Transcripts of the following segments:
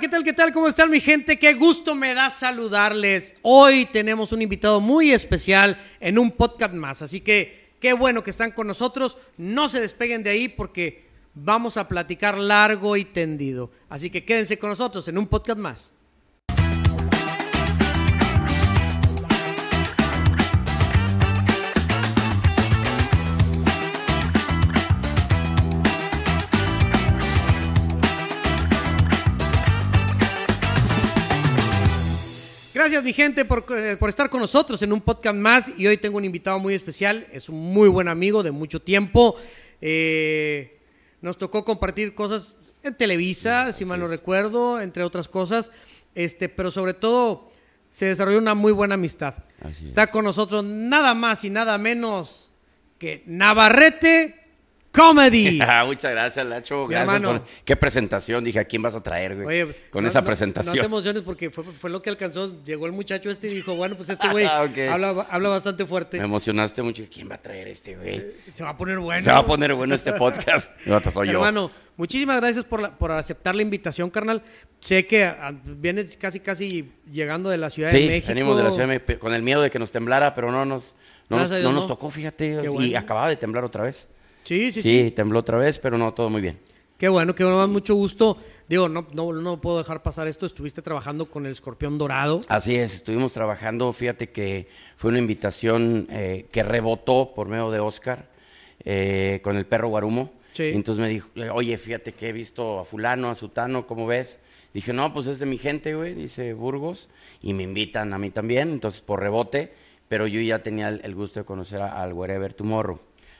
¿qué tal? ¿Qué tal? ¿Cómo están mi gente? Qué gusto me da saludarles. Hoy tenemos un invitado muy especial en un podcast más, así que qué bueno que están con nosotros. No se despeguen de ahí porque vamos a platicar largo y tendido. Así que quédense con nosotros en un podcast más. Gracias mi gente por, eh, por, estar con nosotros en un podcast más. Y hoy tengo un invitado muy especial, es un muy buen amigo de mucho tiempo. Eh, nos tocó compartir cosas en Televisa, si mal no recuerdo, entre otras cosas, este, pero sobre todo se desarrolló una muy buena amistad. Está con nosotros nada más y nada menos que Navarrete Comedy. Ah, muchas gracias, Lacho. Gracias por qué presentación. Dije, ¿a quién vas a traer, güey? con esa presentación. No te emociones porque fue, lo que alcanzó. Llegó el muchacho este y dijo, bueno, pues este güey ah, habla, habla, bastante fuerte. Me emocionaste mucho. ¿Quién va a traer este güey? Eh, se va a poner bueno. Se va a poner bueno este podcast. no, soy yo. Hermano, muchísimas gracias por, por aceptar la invitación, carnal. Sé que ah, vienes casi, casi llegando de la Ciudad de México. Sí, venimos de la Ciudad de México con el miedo de que nos temblara, pero no nos, no, nos, tocó, fíjate. Y acababa de temblar otra vez. Sí, sí, sí. Sí, tembló otra vez, pero no, todo muy bien. Qué bueno, qué bueno, mucho gusto. Digo, no, no, no puedo dejar pasar esto. Estuviste trabajando con el escorpión dorado. Así es, estuvimos trabajando. Fíjate que fue una invitación eh, que rebotó por medio de Oscar eh, con el perro Guarumo. Sí. entonces me dijo, oye, fíjate que he visto a Fulano, a Sutano, ¿cómo ves? Dije, no, pues es de mi gente, güey, dice Burgos, y me invitan a mí también, entonces por rebote, pero yo ya tenía el, gusto de conocer al Wherever Tomorrow.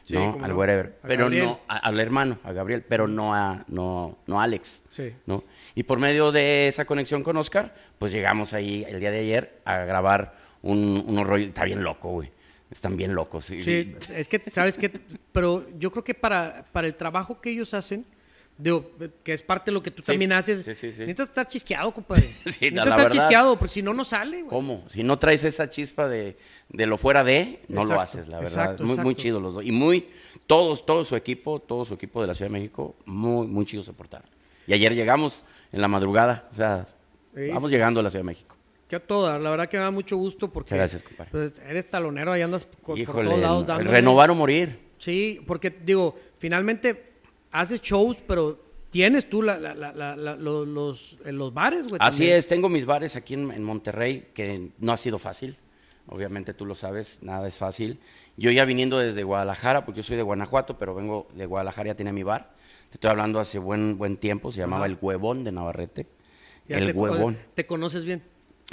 ¿No? Al wherever. Pero no, al hermano, a Gabriel, pero no a, no, no a Alex. Sí. ¿no? Y por medio de esa conexión con Oscar, pues llegamos ahí el día de ayer a grabar un, unos rollos. Está bien loco, güey. Están bien locos. Sí, sí es que, ¿sabes qué? Pero yo creo que para, para el trabajo que ellos hacen, Digo, que es parte de lo que tú también haces. Sí, sí, Necesitas estar chisqueado, compadre. Necesitas estar chisqueado, porque si no, no sale. ¿Cómo? Si no traes esa chispa de, de lo fuera de, no lo haces, la verdad. muy, muy chido los dos. Y muy, todos, todo su equipo, todo su equipo de la Ciudad de México, muy, muy chido se portaron. Y ayer llegamos en la madrugada, o sea, vamos llegando a la Ciudad de México. Que a todas, la verdad que me da mucho gusto porque Gracias, compadre. Pues, eres talonero, ahí andas por, todos lados dando. Renovar o morir. Sí, porque digo, finalmente haces shows, pero tienes tú la, los, los, bares, güey. Así es, tengo mis bares aquí en, Monterrey, que no ha sido fácil. Obviamente tú lo sabes, nada es fácil. Yo ya viniendo desde Guadalajara, porque yo soy de Guanajuato, pero vengo de Guadalajara, ya tiene mi bar. Te estoy hablando hace buen, buen tiempo, se llamaba El Huevón de Navarrete. el Huevón. ¿Te conoces bien?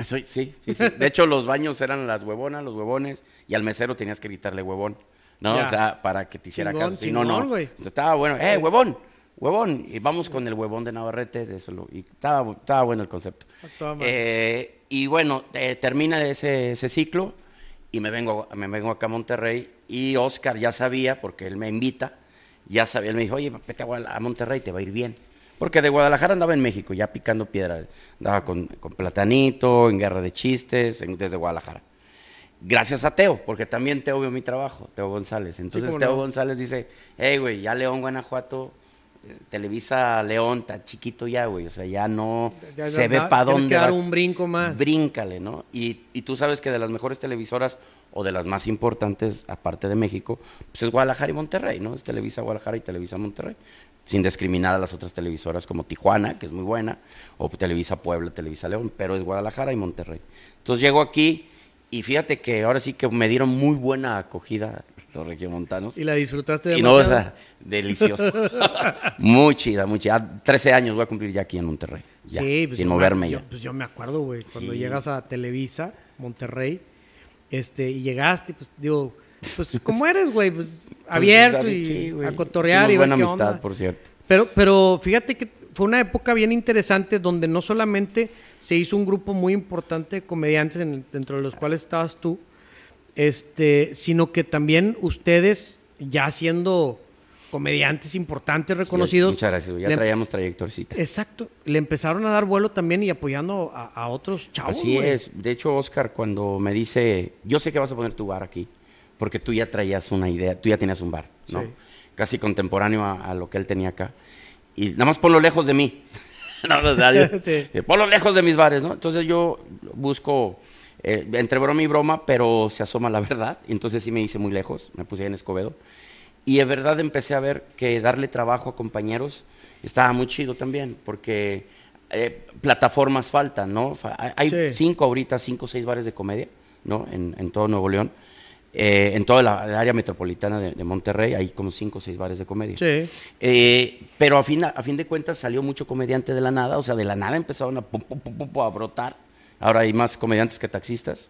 Soy, sí, sí, sí. De hecho, los baños eran las huevonas, los huevones, y al mesero tenías que gritarle huevón. ¿No? O sea, para que te hiciera caso. Si no, no. Estaba bueno, ¡eh, huevón! Huevón. Y vamos con el huevón de Navarrete, de eso y estaba, estaba bueno el concepto. Eh, y bueno, termina ese, ese, ciclo y me vengo, me vengo acá a Monterrey y Oscar ya sabía, porque él me invita, ya sabía, él me dijo, oye, vete a Monterrey, te va a ir bien. Porque de Guadalajara andaba en México, ya picando piedra. Andaba con, con Platanito, en Guerra de Chistes, desde Guadalajara gracias a Teo, porque también Teo vio mi trabajo, Teo González. Entonces Teo González dice, hey, güey, ya León, Guanajuato, eh, Televisa León, está chiquito ya, güey, o sea, ya no se ve para dónde. que dar un brinco más. Bríncale, ¿no? Y, y tú sabes que de las mejores televisoras o de las más importantes, aparte de México, pues es Guadalajara y Monterrey, ¿no? Es Televisa Guadalajara y Televisa Monterrey sin discriminar a las otras televisoras como Tijuana, que es muy buena, o Televisa Puebla, Televisa León, pero es Guadalajara y Monterrey. Entonces llego aquí y fíjate que ahora sí que me dieron muy buena acogida los regiomontanos. ¿Y la disfrutaste demasiado? Y no, delicioso. muy chida, muy chida. 13 años voy a cumplir ya aquí en Monterrey. sí, pues sin moverme yo, Pues yo me acuerdo, güey, cuando llegas a Televisa, Monterrey, este, y llegaste, pues digo, pues como eres, güey, pues, pues abierto y a cotorrear y buena amistad, por cierto. Pero, pero fíjate que fue una época bien interesante donde no solamente se hizo un grupo muy importante de comediantes dentro de los cuales estabas tú, este, sino que también ustedes, ya siendo comediantes importantes, reconocidos. muchas gracias, ya traíamos trayectorcita. Exacto, le empezaron a dar vuelo también y apoyando a, otros chavos. Así es, de hecho, Oscar, cuando me dice, yo sé que vas a poner tu bar aquí, porque tú ya traías una idea, tú ya tenías un bar, ¿no? Casi contemporáneo a, a, lo que él tenía acá. Y nada más ponlo lejos de mí. no, o sea, por lo lejos de mis bares, ¿no? Entonces yo busco eh, entre broma y broma, pero se asoma la verdad. Entonces sí me hice muy lejos, me puse en Escobedo. Y de verdad empecé a ver que darle trabajo a compañeros estaba muy chido también, porque eh, plataformas faltan, ¿no? Hay cinco ahorita, cinco o seis bares de comedia, ¿no? En, en todo Nuevo León. Eh, en toda la, área metropolitana de, Monterrey hay como cinco o seis bares de comedia. Sí. Eh, pero a fin, a fin de cuentas salió mucho comediante de la nada, o sea, de la nada empezaron a, a brotar. Ahora hay más comediantes que taxistas.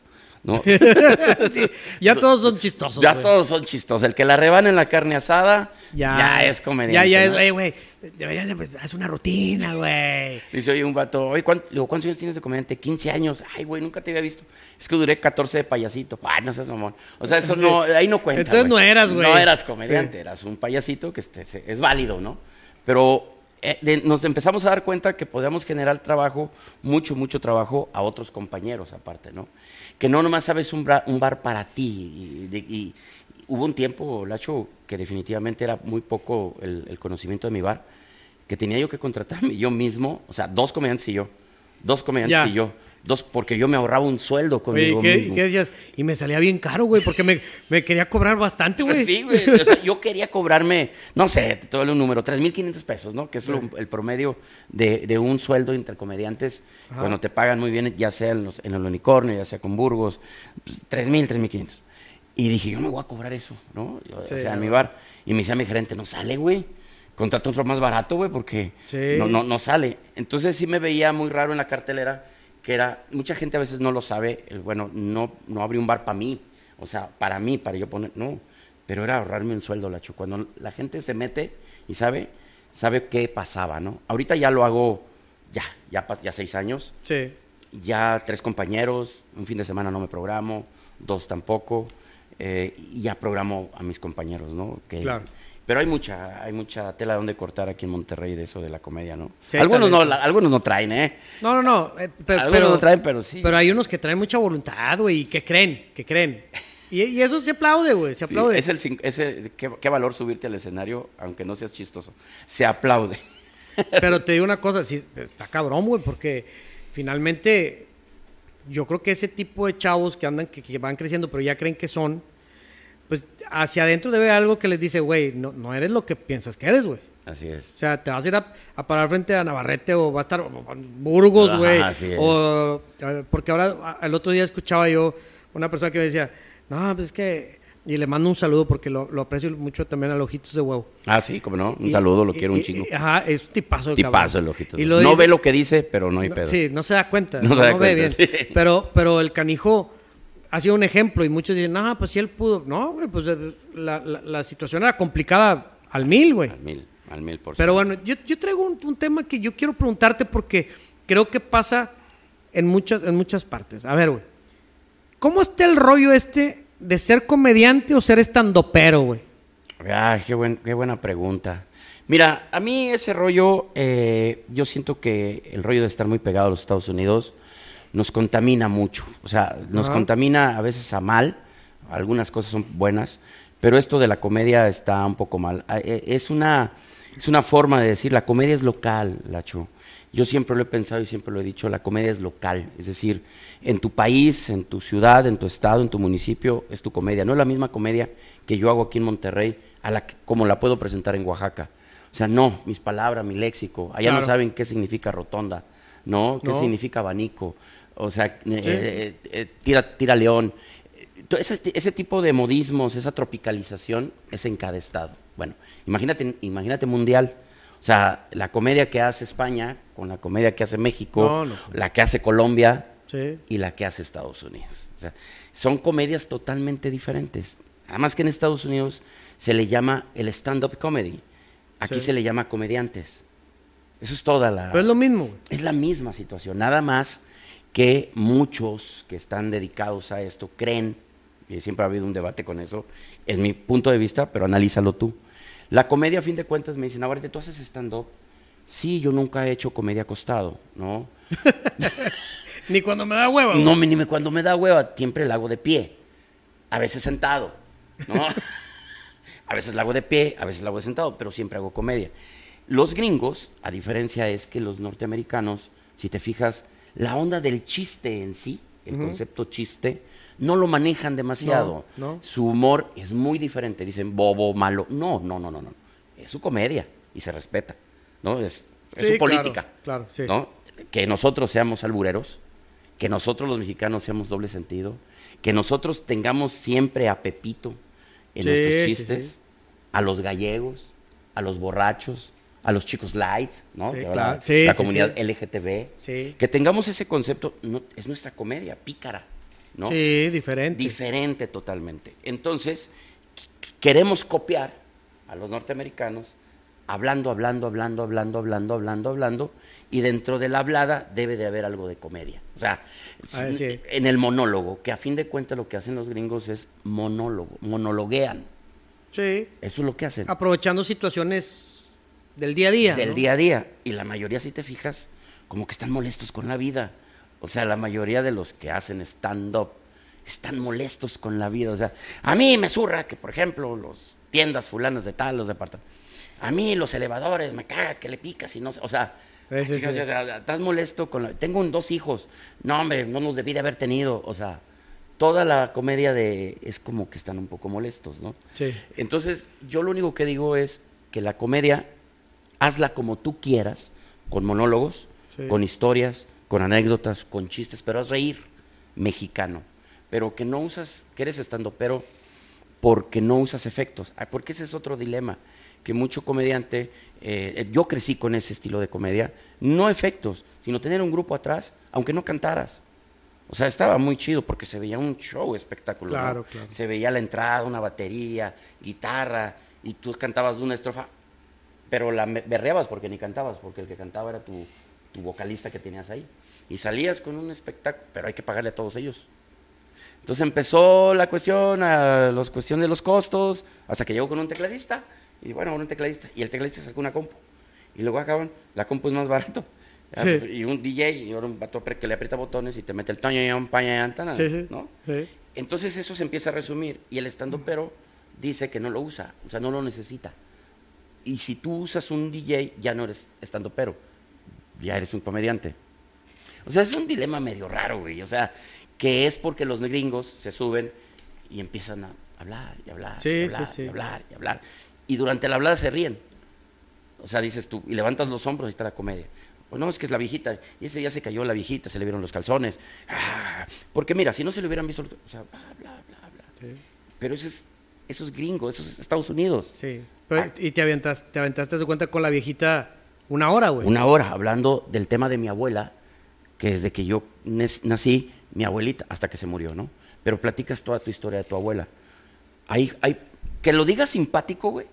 ¿No? ya todos son chistosos. Ya todos son chistosos. El que la rebana en la carne asada ya, es comediante. Ya, ya, güey, deberías de, pues, hacer una rutina, güey. Dice, oye, un vato, oye, ¿cuántos años tienes de comediante? 15 años. Ay, güey, nunca te había visto. Es que duré 14 de payasito. Ay, no seas mamón. O sea, eso no, ahí no cuenta. Entonces no eras, güey. No eras comediante, eras un payasito que este, es válido, ¿no? Pero eh, nos empezamos a dar cuenta que podíamos generar trabajo, mucho, mucho trabajo a otros compañeros aparte, ¿no? Que no nomás sabes un, bar, para ti. Y, hubo un tiempo, Lacho, que definitivamente era muy poco el, conocimiento de mi bar, que tenía yo que contratarme yo mismo, o sea, dos comediantes y yo, dos comediantes y yo Dos, porque yo me ahorraba un sueldo conmigo ¿qué, ¿qué decías? Y me salía bien caro, güey, porque me, me, quería cobrar bastante, güey. Sí, güey. yo quería cobrarme, no sé, te doy un número, 3.500 pesos, ¿no? Que es el promedio de, de, un sueldo intercomediantes cuando te pagan muy bien, ya sea en, los, en el unicornio, ya sea con Burgos, 3.000, 3.500. Y dije, yo me voy a cobrar eso, ¿no? o sea, en mi bar. Y me decía mi gerente, no sale, güey. Contrata otro más barato, güey, porque no, no, no sale. Entonces sí me veía muy raro en la cartelera que era, mucha gente a veces no lo sabe, bueno, no, no abrí un bar para mí, o sea, para mí, para yo poner, no, pero era ahorrarme un sueldo, Lacho. Cuando la gente se mete y sabe, sabe qué pasaba, ¿no? Ahorita ya lo hago, ya, ya, ya seis años. Sí. Ya tres compañeros, un fin de semana no me programo, dos tampoco, eh, y ya programo a mis compañeros, ¿no? Que, claro pero hay mucha, hay mucha tela donde cortar aquí en Monterrey de eso de la comedia, ¿no? algunos no, algunos no traen, ¿eh? No, no, no. Eh, pero, algunos no traen, pero sí. Pero hay unos que traen mucha voluntad, güey, y que creen, que creen. Y, eso se aplaude, güey, se aplaude. es el, es qué, valor subirte al escenario, aunque no seas chistoso. Se aplaude. Pero te digo una cosa, sí, está cabrón, güey, porque finalmente yo creo que ese tipo de chavos que andan, que van creciendo, pero ya creen que son pues hacia adentro debe algo que les dice, güey, no, no eres lo que piensas que eres, güey. Así es. O sea, te vas a ir a, parar frente a Navarrete o va a estar Burgos, güey. O, porque ahora, el otro día escuchaba yo una persona que me decía, no, pues es que... Y le mando un saludo porque lo, aprecio mucho también a Ojitos de Huevo. Ah, sí, como no. Un saludo, lo quiero un chingo. ajá, es un tipazo. tipazo el Ojitos. no ve lo que dice, pero no hay pedo. Sí, no se da cuenta. No, se da cuenta, bien. Pero, pero el canijo ha sido un ejemplo y muchos dicen, no, pues si él pudo. No, güey, pues eh, la, la, situación era complicada al mil, güey. Al mil, al mil por Pero bueno, yo, yo traigo un, tema que yo quiero preguntarte porque creo que pasa en muchas, en muchas partes. A ver, güey, ¿cómo está el rollo este de ser comediante o ser estandopero, güey? Ah, qué, qué buena pregunta. Mira, a mí ese rollo, eh, yo siento que el rollo de estar muy pegado a los Estados Unidos nos contamina mucho. O sea, nos contamina a veces a mal, algunas cosas son buenas, pero esto de la comedia está un poco mal. Ah, e, es una, es una forma de decir, la comedia es local, Lacho. Yo siempre lo he pensado y siempre lo he dicho, la comedia es local. Es decir, en tu país, en tu ciudad, en tu estado, en tu municipio, es tu comedia. No es la misma comedia que yo hago aquí en Monterrey, a la como la puedo presentar en Oaxaca. O sea, no, mis palabras, mi léxico. Allá no saben qué significa rotonda, ¿no? ¿Qué significa abanico? O sea, eh, eh, eh, tira, tira león. Ese, ese, tipo de modismos, esa tropicalización es en cada estado. Bueno, imagínate, imagínate mundial. O sea, la comedia que hace España con la comedia que hace México, la que hace Colombia y la que hace Estados Unidos. O sea, son comedias totalmente diferentes. Además que en Estados Unidos se le llama el stand-up comedy. Aquí se le llama comediantes. Eso es toda la... Pero es lo mismo. Es la misma situación. Nada más que muchos que están dedicados a esto creen, y siempre ha habido un debate con eso, es mi punto de vista, pero analízalo tú. La comedia, a fin de cuentas, me dicen, ahora ¿tú haces stand-up? Sí, yo nunca he hecho comedia acostado, ¿no? ni cuando me da hueva. No, ni cuando me da hueva, siempre la hago de pie. A veces sentado, ¿no? a veces la hago de pie, a veces la hago de sentado, pero siempre hago comedia. Los gringos, a diferencia es que los norteamericanos, si te fijas, la onda del chiste en sí, el concepto chiste, no lo manejan demasiado. Su humor es muy diferente. Dicen bobo, malo. No, no, no, no, no. Es su comedia y se respeta. ¿no? Es, su política. Claro, sí. ¿no? Que nosotros seamos albureros, que nosotros los mexicanos seamos doble sentido, que nosotros tengamos siempre a Pepito en nuestros chistes, a los gallegos, a los borrachos, a los chicos light, ¿no? la, comunidad LGTB. Que tengamos ese concepto, no, es nuestra comedia, pícara, ¿no? Sí, diferente. Diferente totalmente. Entonces, queremos copiar a los norteamericanos hablando, hablando, hablando, hablando, hablando, hablando, hablando, y dentro de la hablada debe de haber algo de comedia. O sea, ah, en el monólogo, que a fin de cuentas lo que hacen los gringos es monólogo, monologuean. Sí. Eso es lo que hacen. Aprovechando situaciones del día a día. Del día a día. Y la mayoría, si te fijas, como que están molestos con la vida. O sea, la mayoría de los que hacen stand-up están molestos con la vida. O sea, a mí me zurra que, por ejemplo, los tiendas fulanas de tal, los departamentos. A mí los elevadores, me caga que le picas y no sé. O sea, estás molesto con Tengo dos hijos. No, hombre, no nos debí de haber tenido. O sea, toda la comedia de... Es como que están un poco molestos, ¿no? Sí. Entonces, yo lo único que digo es que la comedia, hazla como tú quieras, con monólogos, con historias, con anécdotas, con chistes, pero haz reír mexicano. Pero que no usas, que eres estando, pero porque no usas efectos. Porque ese es otro dilema, que mucho comediante eh, yo crecí con ese estilo de comedia, no efectos, sino tener un grupo atrás, aunque no cantaras. O sea, estaba muy chido porque se veía un show espectacular. Se veía la entrada, una batería, guitarra, y tú cantabas de una estrofa, pero la berreabas porque ni cantabas, porque el que cantaba era tu, tu vocalista que tenías ahí. Y salías con un espectáculo, pero hay que pagarle a todos ellos. Entonces empezó la cuestión, a los cuestión de los costos, hasta que llegó con un tecladista y bueno, un tecladista. Y el tecladista sacó una compu. Y luego acaban, la compu es más barato. Y un DJ, y ahora un vato que le aprieta botones y te mete el toño paña sí, ¿no? Entonces eso se empieza a resumir. Y el estando pero dice que no lo usa, o sea, no lo necesita. Y si tú usas un DJ, ya no eres estando pero, ya eres un comediante. O sea, es un dilema medio raro, güey. O sea, que es porque los gringos se suben y empiezan a hablar y hablar, y hablar, y hablar y hablar y durante la hablada se ríen. O sea, dices tú, y levantas los hombros y está la comedia. Pues no, es que es la viejita. Y ese día se cayó la viejita, se le vieron los calzones. Ah, porque mira, si no se le hubieran visto, o sea, bla, bla, bla, bla. Pero eso es, eso es gringo, eso es Estados Unidos. Sí. Ah. y te, aventas, te aventaste de cuenta con la viejita una hora, güey. Una hora, hablando del tema de mi abuela, que desde que yo nací, mi abuelita, hasta que se murió, ¿no? Pero platicas toda tu historia de tu abuela. Hay, hay, que lo digas simpático, güey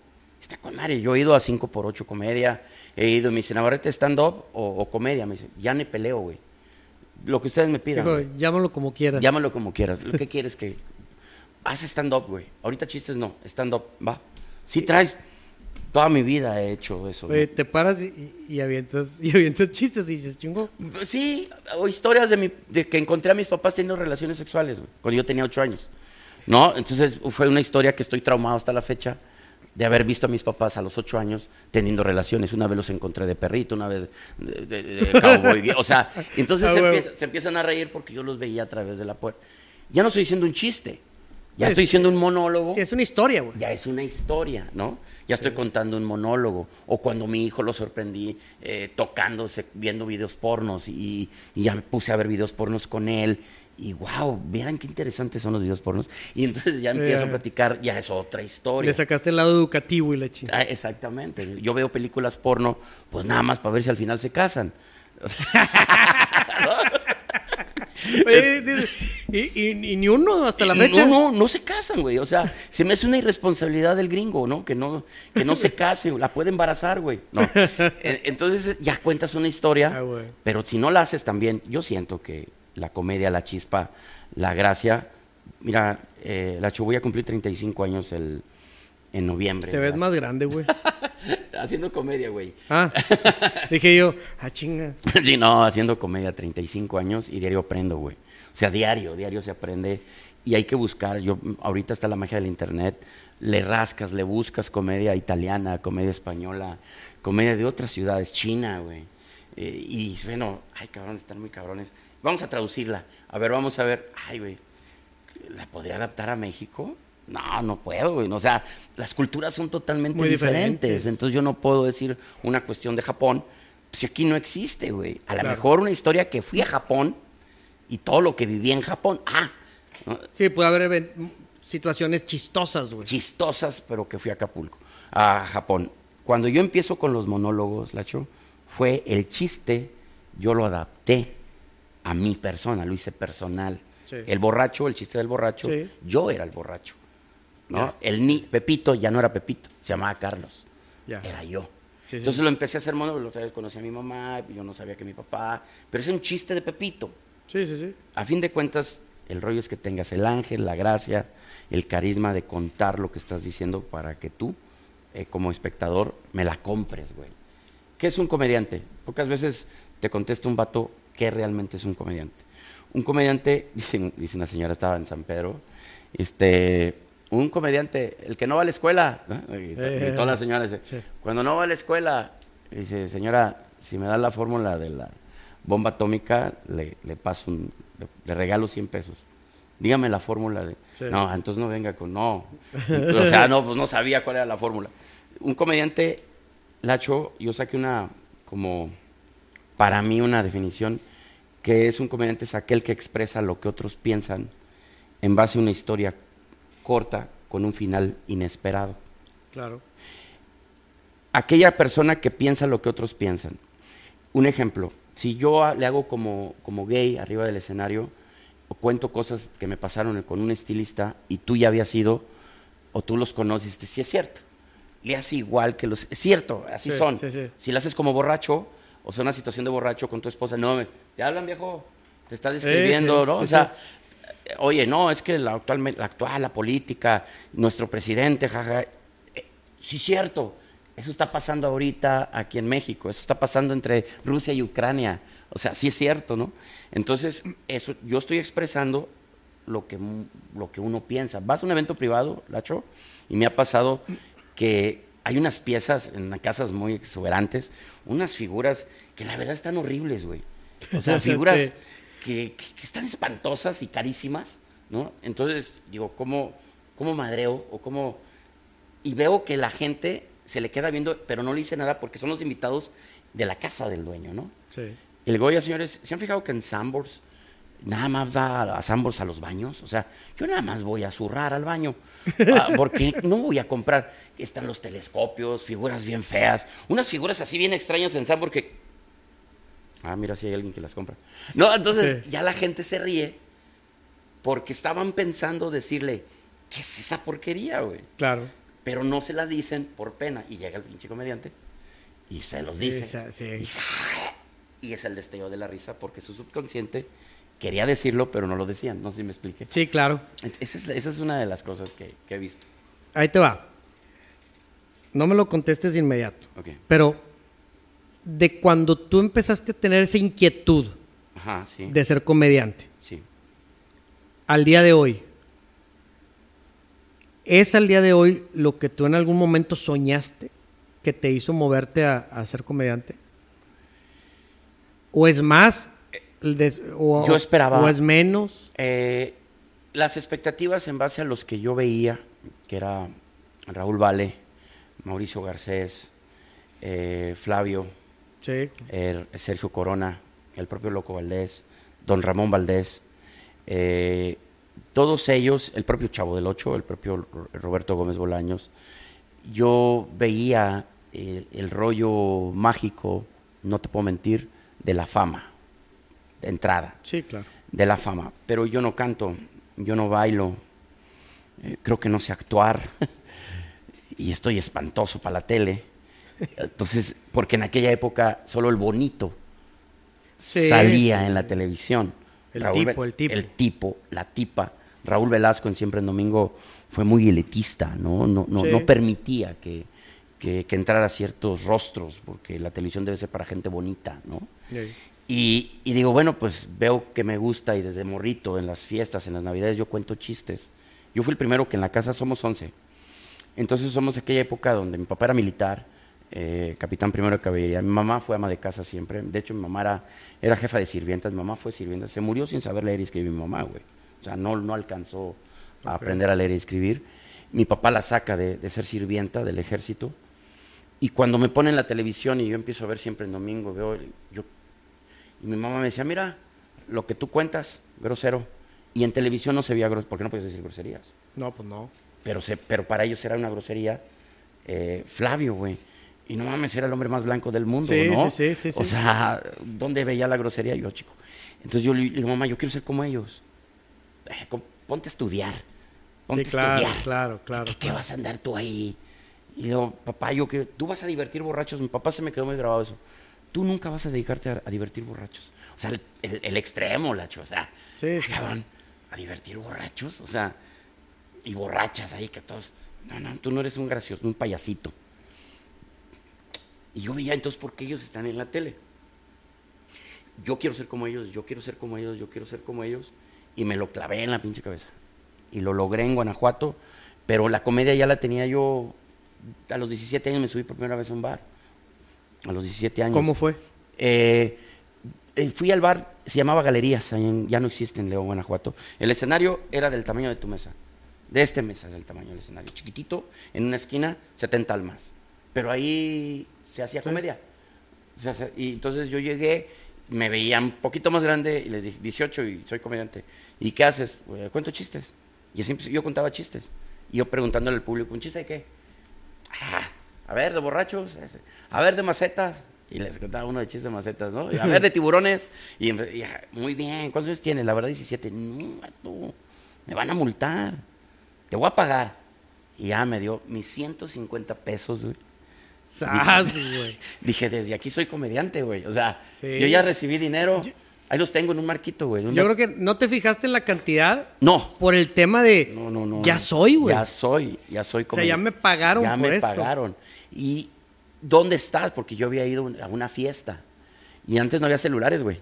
Está con madre. Yo he ido a 5 por 8 comedia, he ido, me dice, Navarrete, stand-up o, comedia. Me dice, ya me peleo, güey. Lo que ustedes me pidan. llámalo como quieras. Llámalo como quieras. Lo que quieres que. Haz stand-up, güey. Ahorita chistes no, stand-up, va. Sí traes. Toda mi vida he hecho eso. te paras y, avientas, y avientas chistes y dices, chingo. Sí, o historias de, mi, de que encontré a mis papás teniendo relaciones sexuales, güey, cuando yo tenía 8 años. ¿No? Entonces fue una historia que estoy traumado hasta la fecha de haber visto a mis papás a los ocho años teniendo relaciones. Una vez los encontré de perrito, una vez de, cowboy. o sea, entonces se, empiezan a reír porque yo los veía a través de la puerta. Ya no estoy diciendo un chiste, ya estoy diciendo un monólogo. Sí, es una historia, güey. Ya es una historia, ¿no? Ya estoy contando un monólogo. O cuando mi hijo lo sorprendí eh, tocándose, viendo videos pornos y, y, ya me puse a ver videos pornos con él y wow, vieran qué interesantes son los videos pornos. Y entonces ya empiezo a platicar, ya es otra historia. Le sacaste el lado educativo y la chica. Ah, exactamente. Yo veo películas porno, pues nada más para ver si al final se casan. y, ni uno hasta la fecha. No, no, no se casan, güey. O sea, se me hace una irresponsabilidad del gringo, ¿no? Que no, que no se case, la puede embarazar, güey. No. Entonces ya cuentas una historia, ah, pero si no la haces también, yo siento que la comedia, la chispa, la gracia. Mira, eh, la voy a cumplir 35 años el, en noviembre. Te ves más grande, güey. haciendo comedia, güey. Ah, dije yo, ah, chinga. sí, no, haciendo comedia 35 años y diario aprendo, güey. O sea, diario, diario se aprende. y hay que buscar. Yo, ahorita está la magia del internet. Le rascas, le buscas comedia italiana, comedia española, comedia de otras ciudades, China, güey. Eh, y bueno, ay, cabrones, están muy cabrones. Vamos a traducirla. A ver, vamos a ver. Ay, güey, ¿la podría adaptar a México? No, no puedo, güey. O sea, las culturas son totalmente diferentes. Entonces yo no puedo decir una cuestión de Japón, si aquí no existe, güey. A lo mejor una historia que fui a Japón y todo lo que viví en Japón. Ah. Sí, puede haber situaciones chistosas, güey. Chistosas, pero que fui a Acapulco, a Japón. Cuando yo empiezo con los monólogos, Lacho, fue el chiste, yo lo adapté a mi persona, lo hice personal. El borracho, el chiste del borracho, yo era el borracho. ¿No? El ni, Pepito ya no era Pepito, se llamaba Carlos. Era yo. Entonces lo empecé a hacer monólogo, otra vez conocí a mi mamá, yo no sabía que mi papá, pero es un chiste de Pepito. Sí, sí, sí. A fin de cuentas, el rollo es que tengas el ángel, la gracia, el carisma de contar lo que estás diciendo para que tú, eh, como espectador, me la compres, güey. ¿Qué es un comediante? Pocas veces te contesta un vato qué realmente es un comediante. Un comediante, dice, dice una señora, estaba en San Pedro, este, un comediante, el que no va a la escuela, y, todas las señoras, cuando no va a la escuela, dice, señora, si me da la fórmula de la bomba atómica, le, paso un, le, regalo 100 pesos. Dígame la fórmula de... No, entonces no venga con... No. o sea, no, pues no sabía cuál era la fórmula. Un comediante, Lacho, yo saqué una, como, para mí una definición, que es un comediante es aquel que expresa lo que otros piensan en base a una historia corta con un final inesperado. Claro. Aquella persona que piensa lo que otros piensan. Un ejemplo, si yo le hago como, como gay arriba del escenario, o cuento cosas que me pasaron con un estilista y tú ya habías ido, o tú los conoces, si es cierto. Le hace igual que los... Es cierto, así son. Si lo haces como borracho, o sea, una situación de borracho con tu esposa, no, te hablan viejo, te está describiendo, ¿no? o sea, oye, no, es que la actual, la, actual, la política, nuestro presidente, jaja, eh, sí cierto, eso está pasando ahorita aquí en México, eso está pasando entre Rusia y Ucrania, o sea, sí es cierto, ¿no? Entonces, eso, yo estoy expresando lo que, lo que uno piensa. Vas a un evento privado, Lacho, y me ha pasado que hay unas piezas en casas muy exuberantes, unas figuras que la verdad están horribles, güey. O sea, figuras que, están espantosas y carísimas, ¿no? Entonces, digo, ¿cómo, cómo madreo o cómo... Y veo que la gente se le queda viendo, pero no le dice nada porque son los invitados de la casa del dueño, ¿no? Sí. Y le digo, oye, señores, ¿se han fijado que en Sambors nada más va a Sambors a los baños? O sea, yo nada más voy a zurrar al baño. Ah, porque no voy a comprar. Están los telescopios, figuras bien feas, unas figuras así bien extrañas en Sambors que Ah, mira si hay alguien que las compra. No, entonces ya la gente se ríe porque estaban pensando decirle, ¿qué es esa porquería, güey? Claro. Pero no se las dicen por pena. Y llega el pinche comediante y se los dice. Y, es el destello de la risa porque su subconsciente quería decirlo, pero no lo decían. No sé si me expliqué. Sí, claro. Esa es, una de las cosas que, he visto. Ahí te va. No me lo contestes de inmediato. Okay. Pero de cuando tú empezaste a tener esa inquietud de ser comediante. Sí. Al día de hoy. ¿Es al día de hoy lo que tú en algún momento soñaste que te hizo moverte a, ser comediante? ¿O es más? o, yo esperaba. ¿O es menos? Eh, las expectativas en base a los que yo veía, que era Raúl Vale, Mauricio Garcés, eh, Flavio, Sergio Corona, el propio Loco Valdés, Don Ramón Valdés, eh, todos ellos, el propio Chavo del Ocho, el propio Roberto Gómez Bolaños, yo veía el, rollo mágico, no te puedo mentir, de la fama, de entrada. Sí, claro. De la fama. Pero yo no canto, yo no bailo, eh, creo que no sé actuar y estoy espantoso para la tele. Entonces, porque en aquella época solo el bonito salía en la televisión. El tipo, el tipo. El tipo, la tipa. Raúl Velasco en Siempre en Domingo fue muy elitista, ¿no? No, no, no permitía que, que, entrara ciertos rostros, porque la televisión debe ser para gente bonita, ¿no? Y, digo, bueno, pues veo que me gusta y desde morrito, en las fiestas, en las navidades, yo cuento chistes. Yo fui el primero que en la casa somos 11. Entonces somos aquella época donde mi papá era militar, eh, capitán primero de caballería. Mi mamá fue ama de casa siempre. De hecho, mi mamá era, era jefa de sirvientas. Mi mamá fue sirvienta. Se murió sin saber leer y escribir mi mamá, güey. O sea, no, no alcanzó a aprender a leer y escribir. Mi papá la saca de, de ser sirvienta del ejército. Y cuando me ponen la televisión y yo empiezo a ver siempre en domingo, veo, yo y mi mamá me decía, mira, lo que tú cuentas, grosero. Y en televisión no se veía grosero, porque no puedes decir groserías. No, pues no. Pero, se, pero para ellos era una grosería. Eh, Flavio, güey. Y no mames, era el hombre más blanco del mundo, ¿no? Sí, sí, sí, O sea, ¿dónde veía la grosería yo, chico? Entonces yo le digo, mamá, yo quiero ser como ellos. Eh, ponte a estudiar. Ponte claro, a estudiar. claro, claro. ¿Qué, vas a andar tú ahí? Y digo, papá, yo que tú vas a divertir borrachos. Mi papá se me quedó muy grabado eso tú nunca vas a dedicarte a, divertir borrachos. O sea, el, extremo, Lacho, o sea, sí, cabrón, a divertir borrachos, o sea, y borrachas ahí que todos, no, no, tú no eres un gracioso, un payasito. Y yo veía entonces por qué ellos están en la tele. Yo quiero ser como ellos, yo quiero ser como ellos, yo quiero ser como ellos, y me lo clavé en la pinche cabeza. Y lo logré en Guanajuato, pero la comedia ya la tenía yo, a los 17 años me subí por primera vez a un bar a los 17 años. ¿Cómo fue? Eh, eh, fui al bar, se llamaba Galerías, ya no existe en León, Guanajuato. El escenario era del tamaño de tu mesa, de este mesa del tamaño del escenario, chiquitito, en una esquina, 70 almas. Pero ahí se hacía comedia. y entonces yo llegué, me veía un poquito más grande y les dije, 18 y soy comediante. ¿Y qué haces? cuento chistes. Y siempre, yo contaba chistes. Y yo preguntándole al público, ¿un chiste de qué? Ah, a ver, de borrachos, a ver, de macetas. Y les contaba uno de chistes de macetas, ¿no? a ver, de tiburones. Y, muy bien, ¿cuántos años tiene? La verdad, 17. No, me van a multar. Te voy a pagar. Y ya me dio mis 150 pesos, güey. Güey! Dije, desde aquí soy comediante, güey. O sea, yo ya recibí dinero. Ahí los tengo en un marquito, güey. Yo creo que no te fijaste en la cantidad. No. Por el tema de. No, no, no. Ya soy, güey. Ya soy, ya soy comediante. O sea, ya me pagaron ya me pagaron. Y ¿dónde estás? Porque yo había ido a una fiesta. Y antes no había celulares, güey.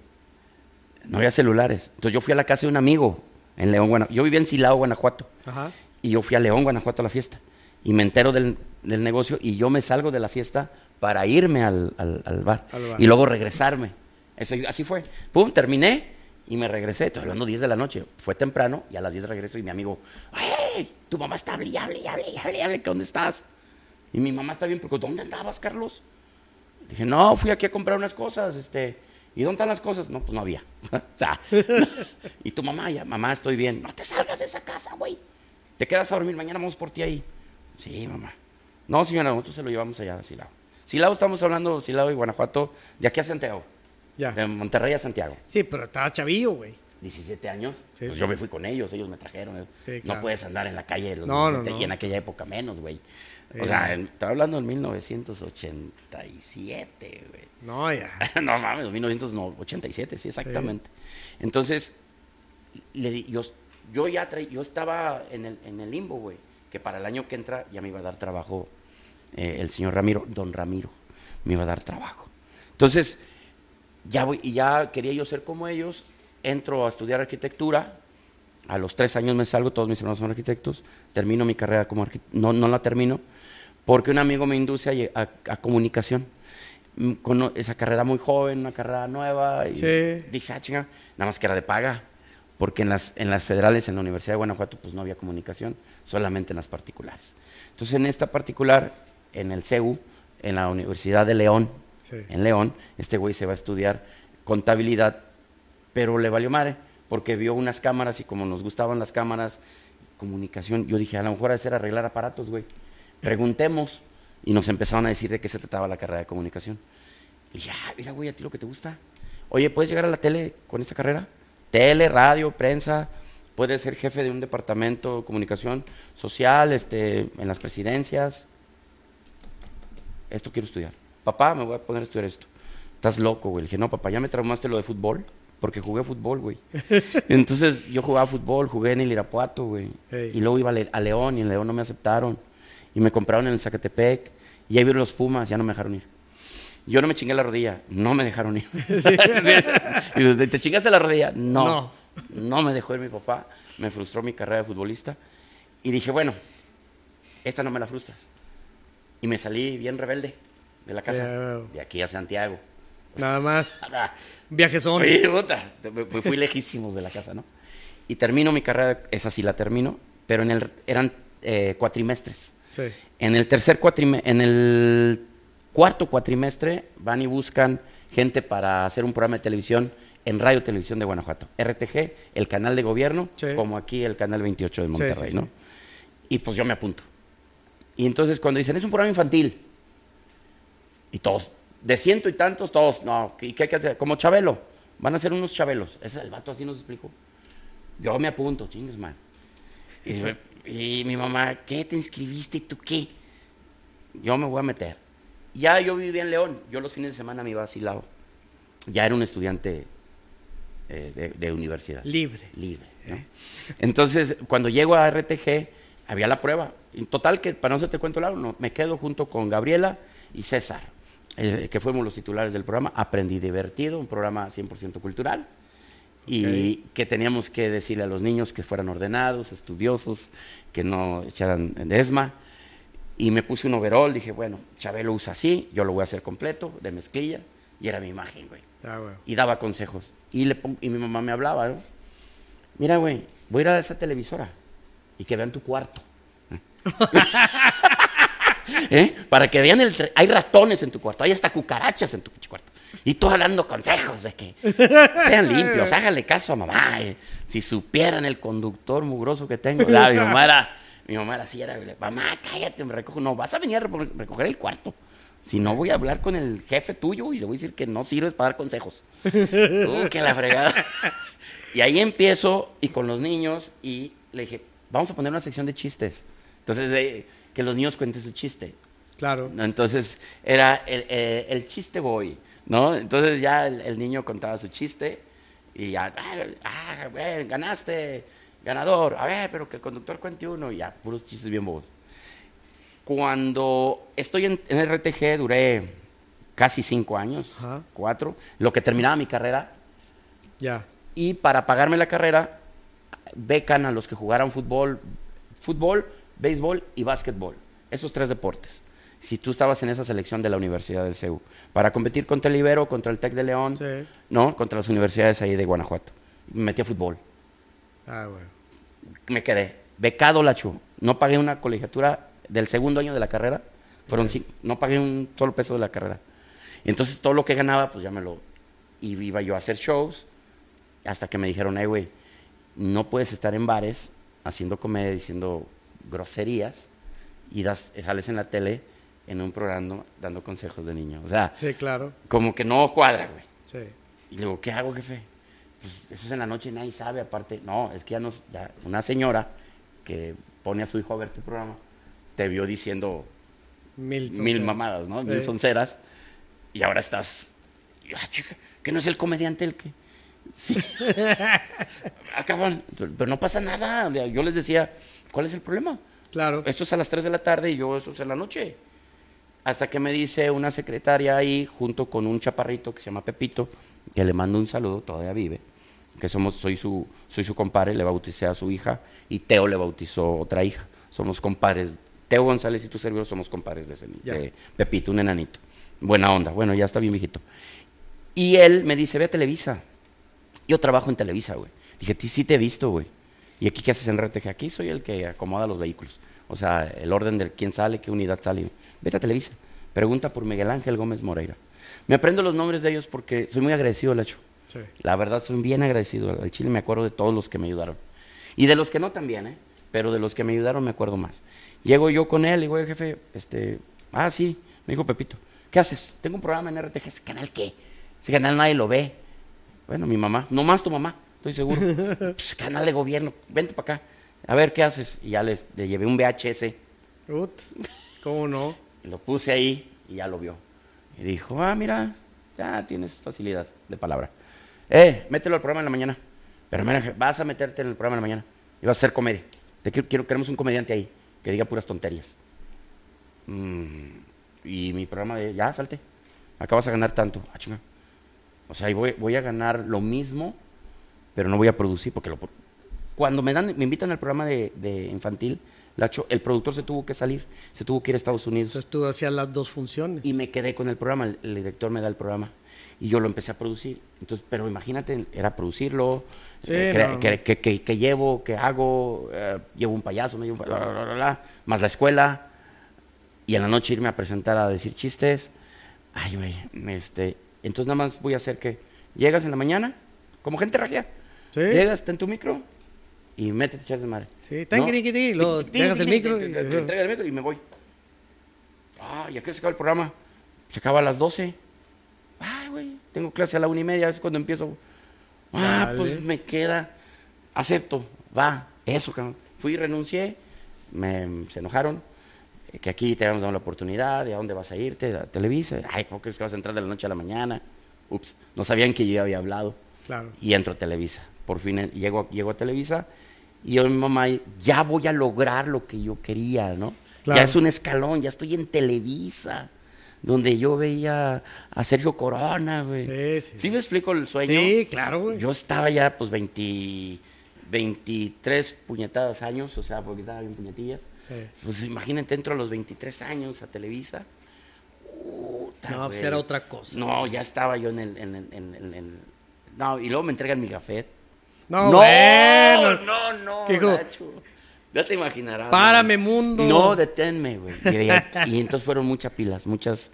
No había celulares. Entonces yo fui a la casa de un amigo en León, Guanajuato. Yo vivía en Silao, Guanajuato. Ajá. Y yo fui a León, Guanajuato a la fiesta. Y me entero del, negocio y yo me salgo de la fiesta para irme al, bar, Y luego regresarme. Eso, así fue. Pum, terminé y me regresé. Estoy hablando 10 de la noche. Fue temprano y a las 10 regreso y mi amigo, ¡ay! Tu mamá está hable, hable, hable, hable, ¿dónde estás? Y mi mamá está bien, porque ¿dónde andabas, Carlos? Le dije, no, fui aquí a comprar unas cosas, este, ¿y dónde están las cosas? No, pues no había. o sea, y tu mamá, ya, mamá, estoy bien. No te salgas de esa casa, güey. Te quedas a dormir, mañana vamos por ti ahí. Sí, mamá. No, señora, nosotros se lo llevamos allá a Silao. Silao estamos hablando, Silao y Guanajuato, de aquí a Santiago. Ya. De Monterrey a Santiago. Sí, pero estaba chavillo, güey. 17 años. pues yo me fui con ellos, ellos me trajeron. No puedes andar en la calle los no, no, y en aquella época menos, güey. O sea, estaba hablando en 1987, güey. No, ya. no mames, 1987, sí, exactamente. Entonces, le yo, yo ya yo estaba en el, en el limbo, güey, que para el año que entra ya me iba a dar trabajo eh, el señor Ramiro, don Ramiro, me iba a dar trabajo. Entonces, ya voy, y ya quería yo ser como ellos, entro a estudiar arquitectura, a los tres años me salgo, todos mis hermanos son arquitectos, termino mi carrera como arquitecto, no, no la termino, porque un amigo me induce a, comunicación. Mm, con esa carrera muy joven, una carrera nueva, y dije, ah, chinga, nada más que era de paga, porque en las, en las federales, en la Universidad de Guanajuato, pues no había comunicación, solamente en las particulares. Entonces, en esta particular, en el CEU, en la Universidad de León, en León, este güey se va a estudiar contabilidad, pero le valió madre, porque vio unas cámaras y como nos gustaban las cámaras, comunicación, yo dije, a lo mejor hacer arreglar aparatos, güey preguntemos. Y nos empezaron a decir de qué se trataba la carrera de comunicación. Y ya, mira, güey, a ti lo que te gusta. Oye, ¿puedes llegar a la tele con esta carrera? Tele, radio, prensa. Puedes ser jefe de un departamento de comunicación social, este, en las presidencias. Esto quiero estudiar. Papá, me voy a poner a estudiar esto. Estás loco, güey. Le dije, no, papá, ya me traumaste lo de fútbol porque jugué fútbol, güey. Entonces yo jugaba fútbol, jugué en el Irapuato, güey. Y luego iba a León y en León no me aceptaron y me compraron en el Zacatepec y ahí vieron los Pumas, ya no me dejaron ir. Yo no me chingué la rodilla, no me dejaron ir. ¿Te chingaste la rodilla? No, no. No me dejó ir mi papá, me frustró mi carrera de futbolista. Y dije, bueno, esta no me la frustras. Y me salí bien rebelde de la casa, de aquí a Santiago. Nada más. Viajes son. Me fui lejísimos de la casa, ¿no? Y termino mi carrera, esa sí la termino, pero en el, eran eh, cuatrimestres. Sí. En el tercer cuatrimestre, en el cuarto cuatrimestre van y buscan gente para hacer un programa de televisión en Radio Televisión de Guanajuato. RTG, el canal de gobierno, como aquí el canal 28 de Monterrey, ¿no? Y pues yo me apunto. Y entonces cuando dicen, es un programa infantil, y todos, de ciento y tantos, todos, no, ¿y qué hay que hacer? Como Chabelo, van a ser unos Chabelos. Ese es el vato, así nos explicó. Yo me apunto, chingues, man. Y, mi mamá, ¿qué te inscribiste y tú qué? Yo me voy a meter. Ya yo vivía en León, yo los fines de semana me iba a Silao. Ya era un estudiante eh, de, universidad. Libre. Libre. Entonces, cuando llego a RTG, había la prueba. En total, que para no se te cuento lado, no, me quedo junto con Gabriela y César, eh, que fuimos los titulares del programa. Aprendí divertido, un programa 100% cultural. Y que teníamos que decirle a los niños que fueran ordenados, estudiosos, que no echaran desma. Y me puse un overall, dije, bueno, Chabelo usa así, yo lo voy a hacer completo, de mezclilla. Y era mi imagen, güey. Ah, y daba consejos. Y, le y mi mamá me hablaba, ¿no? Mira, güey, voy a ir a esa televisora y que vean tu cuarto. ¿Eh? Para que vean el... Hay ratones en tu cuarto, hay hasta cucarachas en tu cuarto. Y tú hablando consejos de que sean limpios, háganle caso a mamá. Eh. Si supieran el conductor mugroso que tengo. mi mamá era, mi mamá era así, era, mamá, cállate, me recojo. No, vas a venir a recoger el cuarto. Si no, voy a hablar con el jefe tuyo y le voy a decir que no sirves para dar consejos. Uh, que la fregada. Y ahí empiezo y con los niños y le dije, vamos a poner una sección de chistes. Entonces, que los niños cuenten su chiste. Claro. Entonces, era el, el, chiste boy, ¿no? Entonces ya el, niño contaba su chiste y ya, ah, ganaste, ganador, a ver, pero que el conductor cuente uno y ya, puros chistes bien bobos. Cuando estoy en, RTG duré casi cinco años, cuatro, lo que terminaba mi carrera. Ya. Y para pagarme la carrera, becan a los que jugaran fútbol, fútbol, béisbol y básquetbol. Esos tres deportes. Si tú estabas en esa selección de la Universidad del CEU. Para competir contra el Ibero, contra el TEC de León, ¿no? Contra las universidades ahí de Guanajuato. Me metí a fútbol. Ah, bueno. Me quedé. Becado, Lacho. No pagué una colegiatura del segundo año de la carrera, fueron no pagué un solo peso de la carrera. Y entonces todo lo que ganaba, pues ya me lo... Y iba yo a hacer shows, hasta que me dijeron, hey, güey, no puedes estar en bares haciendo comedia, diciendo groserías, y das, sales en la tele en un programa dando consejos de niño. O sea, sí, claro. como que no cuadra, güey. Sí. Y le digo, ¿qué hago, jefe? Pues eso es en la noche y nadie sabe, aparte. No, es que ya nos, ya una señora que pone a su hijo a ver tu programa, te vio diciendo mil, mamadas, ¿no? Mil sonceras. Y ahora estás. Ah, chica, que no es el comediante el que. Sí. Acaban. Pero no pasa nada. Yo les decía, ¿cuál es el problema? Claro. Esto es a las 3 de la tarde y yo, esto es en la noche. Hasta que me dice una secretaria ahí, junto con un chaparrito que se llama Pepito, que le mando un saludo, todavía vive, que somos, soy su, soy su compadre, le bauticé a su hija, y Teo le bautizó otra hija. Somos compadres Teo González y tu servidor somos compadres de ese de Pepito, un enanito. Buena onda, bueno, ya está bien viejito. Y él me dice, ve a Televisa. Yo trabajo en Televisa, güey. Dije, sí te he visto, güey. ¿Y aquí qué haces en RTG? Aquí soy el que acomoda los vehículos. O sea, el orden de quién sale, qué unidad sale. Vete a Televisa. Pregunta por Miguel Ángel Gómez Moreira. Me aprendo los nombres de ellos porque soy muy agradecido, Lacho. Sí. La verdad, soy bien agradecido. Al Chile me acuerdo de todos los que me ayudaron. Y de los que no también, ¿eh? Pero de los que me ayudaron me acuerdo más. Llego yo con él y digo, jefe, este, ah, sí, me dijo Pepito, ¿qué haces? Tengo un programa en RTG, ¿ese canal qué? Ese canal nadie lo ve. Bueno, mi mamá, no más tu mamá, estoy seguro. pues canal de gobierno, vente para acá. A ver, ¿qué haces? Y ya le, llevé un VHS. ¿Cómo no? lo puse ahí y ya lo vio. Y dijo, ah, mira, ya tienes facilidad de palabra. Eh, mételo al programa en la mañana. Pero mira, vas a meterte en el programa en la mañana y vas a hacer comedia. Te quiero, quiero, queremos un comediante ahí que diga puras tonterías. Mm, y mi programa de, ya salte. acá vas a ganar tanto. Ah, chinga. O sea, voy, voy a ganar lo mismo, pero no voy a producir porque lo, cuando me dan, me invitan al programa de, de infantil, Lacho, el productor se tuvo que salir, se tuvo que ir a Estados Unidos. Entonces tú hacías las dos funciones. Y me quedé con el programa, el, director me da el programa y yo lo empecé a producir. Entonces, pero imagínate, era producirlo, eh, que, llevo, qué hago, eh, llevo un payaso, me llevo más la escuela y en la noche irme a presentar a decir chistes. Ay, güey, este, entonces nada más voy a hacer que llegas en la mañana, como gente ragia. Llegas, en tu micro, y métete, echas de madre. Sí, tan ¿no? lo dejas el micro. Te, entrega el micro y me voy. Ah, ¿y a qué se acaba el programa? Se acaba a las 12. Güey, tengo clase a la una y media, es cuando empiezo. Ah, pues me queda. Acepto, va, eso, cabrón. Fui y renuncié, me, se enojaron, eh, que aquí te habíamos dado la oportunidad, de a dónde vas a irte, a Televisa. Ay, ¿cómo crees que vas a entrar de la noche a la mañana? Ups, no sabían que yo había hablado. Claro. Y entro a Televisa. Por fin llego, llego a Televisa y yo mi mamá, ya voy a lograr lo que yo quería, ¿no? Ya es un escalón, ya estoy en Televisa, donde yo veía a Sergio Corona, güey. Sí, sí. me explico el sueño? Sí, claro, güey. Yo estaba ya, pues, 20, 23 puñetadas años, o sea, porque estaba bien puñetillas. Pues imagínate, entro a los 23 años a Televisa. no, pues era otra cosa. No, ya estaba yo en el, en, en, No, y luego me entregan mi gafet no, no, no, no, Ya te imaginarás. Párame, mundo. No, deténme, güey. Y, entonces fueron muchas pilas, muchas,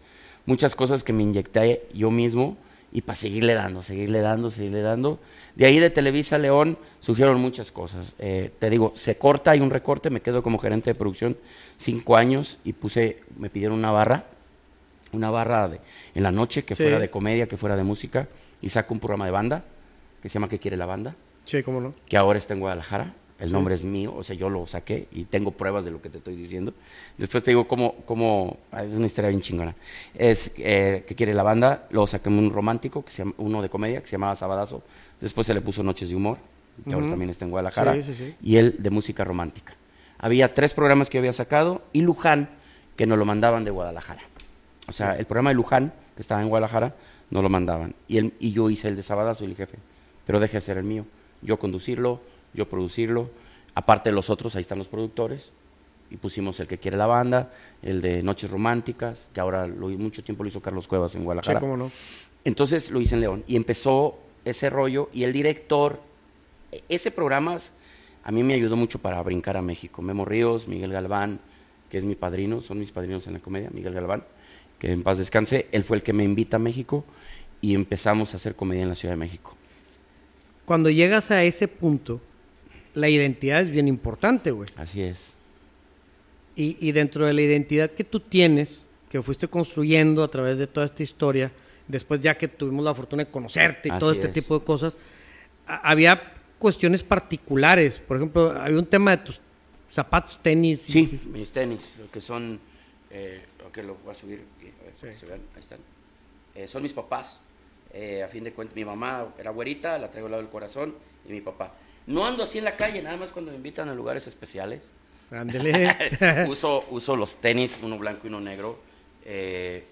muchas cosas que me inyecté yo mismo y para seguirle dando, seguirle dando, seguirle dando. De ahí de Televisa León surgieron muchas cosas. Eh, te digo, se corta, hay un recorte, me quedo como gerente de producción cinco años y puse, me pidieron una barra, una barra de, en la noche que fuera de comedia, que fuera de música, y saco un programa de banda que se llama ¿Qué quiere la banda? Sí, cómo no. Que ahora está en Guadalajara. El nombre es mío, o sea, yo lo saqué y tengo pruebas de lo que te estoy diciendo. Después te digo cómo, cómo es una historia bien chingona. Es eh, que quiere la banda, luego saqué un romántico, que se llama, uno de comedia, que se llamaba Sabadazo. Después se le puso Noches de Humor, que ahora también está en Guadalajara. Sí, sí, sí. Y él de música romántica. Había tres programas que había sacado y Luján, que nos lo mandaban de Guadalajara. O sea, el programa de Luján, que estaba en Guadalajara, no lo mandaban. Y, él, y yo hice el de Sabadazo y el jefe, pero deje de ser el mío yo conducirlo, yo producirlo. Aparte de los otros, ahí están los productores. Y pusimos el que quiere la banda, el de Noches Románticas, que ahora lo, mucho tiempo lo hizo Carlos Cuevas en Guadalajara. Sí, cómo no. Entonces lo hice en León. Y empezó ese rollo. Y el director, ese programa a mí me ayudó mucho para brincar a México. Memo Ríos, Miguel Galván, que es mi padrino, son mis padrinos en la comedia, Miguel Galván, que en paz descanse. Él fue el que me invita a México y empezamos a hacer comedia en la Ciudad de México cuando llegas a ese punto, la identidad es bien importante, güey. Así es. Y, dentro de la identidad que tú tienes, que fuiste construyendo a través de toda esta historia, después ya que tuvimos la fortuna de conocerte y todo este tipo de cosas, había cuestiones particulares. Por ejemplo, había un tema de tus zapatos, tenis. Sí, mis tenis, que son, eh, que lo voy a subir, a ver, se vean, ahí están. Eh, son mis papás. Eh, a fin de cuentas, mi mamá era güerita, la traigo al lado del corazón, y mi papá. No ando así en la calle, nada más cuando me invitan a lugares especiales. Ándele. uso, uso los tenis, uno blanco y uno negro. Eh,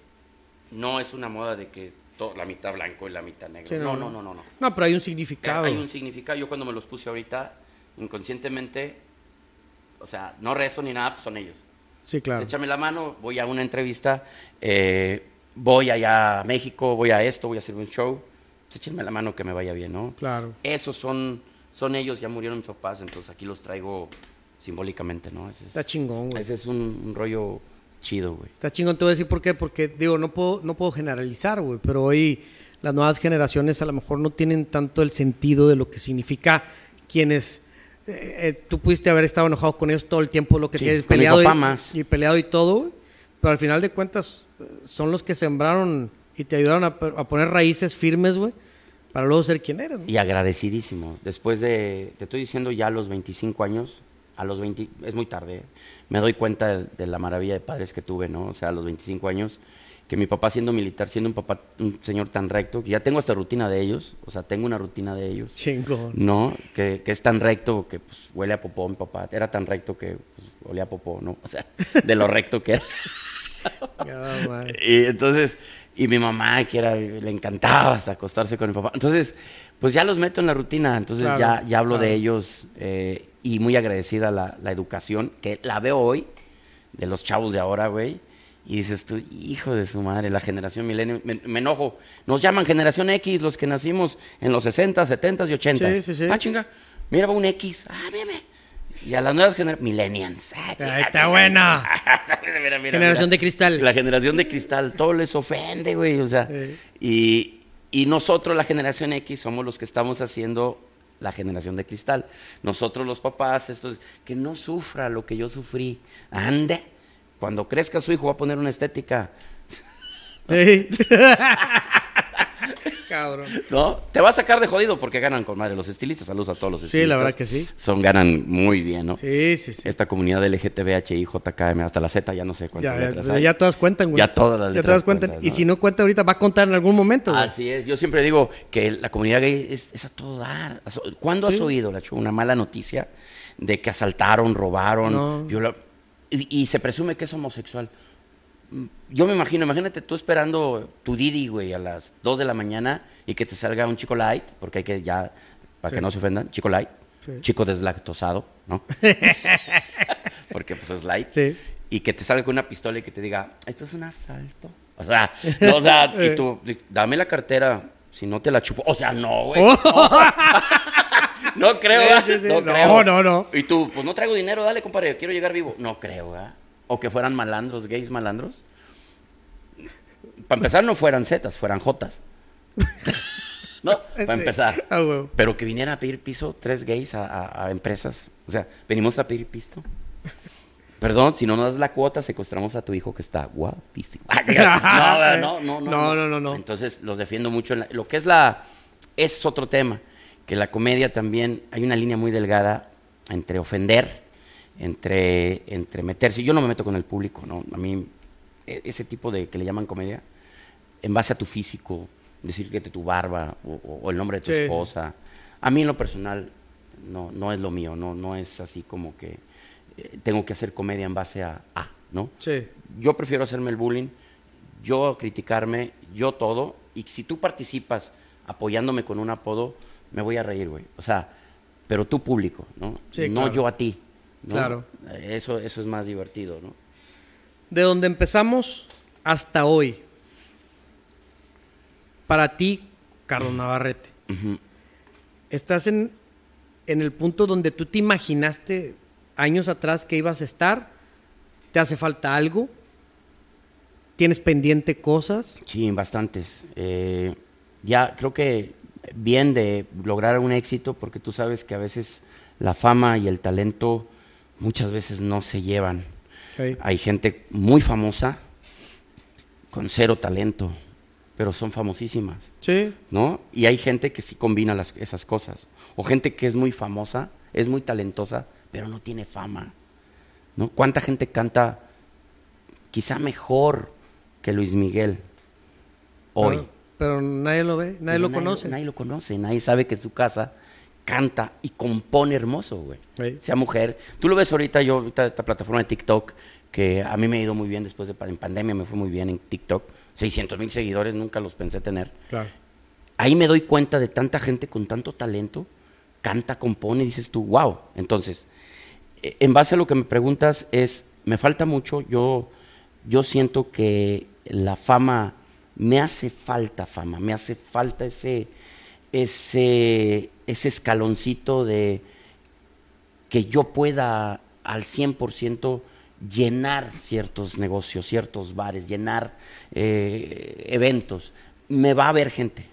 no es una moda de que la mitad blanco y la mitad negro. no, no, no, no, no, no. pero hay un significado. Hay un significado. Yo cuando me los puse ahorita, inconscientemente, o sea, no rezo ni nada, pues son ellos. Sí, claro. échame la mano, voy a una entrevista. Eh, voy allá a México, voy a esto, voy a hacer un show, pues échenme la mano que me vaya bien, ¿no? Claro. Esos son, son ellos, ya murieron mis papás, entonces aquí los traigo simbólicamente, ¿no? Está chingón, güey. Ese es un, rollo chido, güey. Está chingón, te voy a decir por qué, porque digo, no puedo, no puedo generalizar, güey, pero hoy las nuevas generaciones a lo mejor no tienen tanto el sentido de lo que significa quienes... Eh, eh, tú pudiste haber estado enojado con ellos todo el tiempo, lo que tienes peleado y, y, peleado y todo, pero al final de cuentas son los que sembraron y te ayudaron a, poner raíces firmes, güey, para luego ser quien eres. Y agradecidísimo. Después de, te estoy diciendo ya a los 25 años, a los 20, es muy tarde, me doy cuenta de, la maravilla de padres que tuve, ¿no? O sea, a los 25 años, que mi papá siendo militar, siendo un papá, un señor tan recto, que ya tengo esta rutina de ellos, o sea, tengo una rutina de ellos. Chingón. ¿No? Que, que es tan recto que pues, huele a popó mi papá. Era tan recto que pues, olía a popó, ¿no? O sea, de lo recto que era. y entonces, y mi mamá, que era, le encantaba hasta acostarse con mi papá. Entonces, pues ya los meto en la rutina, entonces ya, ya hablo de ellos eh, y muy agradecida la, la educación, que la veo hoy, de los chavos de ahora, güey. Y dices tú, hijo de su madre, la generación milenio. Me, enojo. Nos llaman generación X los que nacimos en los 60, 70 y 80. Sí, sí, sí. Ah, chinga. Mira, va un X. Ah, mira, Y a las nuevas generaciones, millennials. Ah, está buena. generación de cristal. La generación de cristal, todo les ofende, güey. O sea, y, y nosotros, la generación X, somos los que estamos haciendo la generación de cristal. Nosotros los papás, estos, que no sufra lo que yo sufrí. Ande cuando crezca su hijo va a poner una estética. Cabrón. ¿No? Te va a sacar de jodido porque ganan con madre los estilistas. Saludos a todos los estilistas. Sí, la verdad que sí. Son, ganan muy bien, ¿no? Sí, sí, sí. Esta comunidad LGTBHI, JKM, hasta la Z, ya no sé cuántas ya, letras ya, todas cuentan, güey. Ya todas las letras. Ya todas cuentan. Y si no cuenta ahorita, va a contar en algún momento, güey. Así es. Yo siempre digo que la comunidad gay es, a todo dar. ¿Cuándo has oído, la una mala noticia de que asaltaron, robaron, violaron? y se presume que es homosexual yo me imagino, imagínate tú esperando tu Didi, güey, a las 2 de la mañana y que te salga un chico light, porque hay que ya, para que no se ofendan, chico light, chico deslactosado, ¿no? porque pues es light. Y que te salga con una pistola y que te diga, esto es un asalto. O sea, o sea, y tú, dame la cartera, si no te la chupo. O sea, no, güey. No. creo, no, creo. No, no, Y tú, pues no traigo dinero, dale, compadre, quiero llegar vivo. No creo, ¿verdad? O que fueran malandros, gays malandros. Para empezar, no fueran Zetas, fueran Jotas. no, para empezar. Pero que vinieran a pedir piso tres gays a, empresas. O sea, venimos a pedir piso. Perdón, si no nos das la cuota, secuestramos a tu hijo que está guapísimo. no, no, no, no, no, no, no. Entonces los defiendo mucho. En lo que es la. Es otro tema. Que la comedia también hay una línea muy delgada entre ofender entre, entre meterse. Yo no me meto con el público, ¿no? A mí, e, ese tipo de que le llaman comedia, en base a tu físico, decir que te tu barba o, el nombre de tu esposa. A mí en lo personal no, no es lo mío, no, no es así como que eh, tengo que hacer comedia en base a A, ¿no? Sí. Yo prefiero hacerme el bullying, yo criticarme, yo todo, y si tú participas apoyándome con un apodo, me voy a reír, güey. O sea, pero tú público, ¿no? no yo a ti. Claro. Eso, eso es más divertido, ¿no? De donde empezamos hasta hoy, para ti, Carlos Navarrete, estás en, en el punto donde tú te imaginaste años atrás que ibas a estar, te hace falta algo, tienes pendiente cosas. Sí, bastantes. Eh, ya creo que bien de lograr un éxito, porque tú sabes que a veces la fama y el talento muchas veces no se llevan. Hay gente muy famosa con cero talento, pero son famosísimas. Sí. ¿No? Y hay gente que sí combina las, esas cosas. O gente que es muy famosa, es muy talentosa, pero no tiene fama. ¿No? ¿Cuánta gente canta quizá mejor que Luis Miguel hoy? Pero, nadie lo ve, nadie lo conoce. Nadie lo conoce, nadie sabe que es su casa canta y compone hermoso, güey. Sea mujer. Tú lo ves ahorita, yo, ahorita esta plataforma de TikTok, que a mí me ha ido muy bien después de en pandemia, me fue muy bien en TikTok. 600 mil seguidores, nunca los pensé tener. Claro. Ahí me doy cuenta de tanta gente con tanto talento, canta, compone, y dices tú, wow. Entonces, eh, en base a lo que me preguntas, es, me falta mucho, yo, yo siento que la fama, me hace falta fama, me hace falta ese, ese, ese escaloncito de que yo pueda al 100% llenar ciertos negocios, ciertos bares, llenar eh, eventos. Me va a haber gente.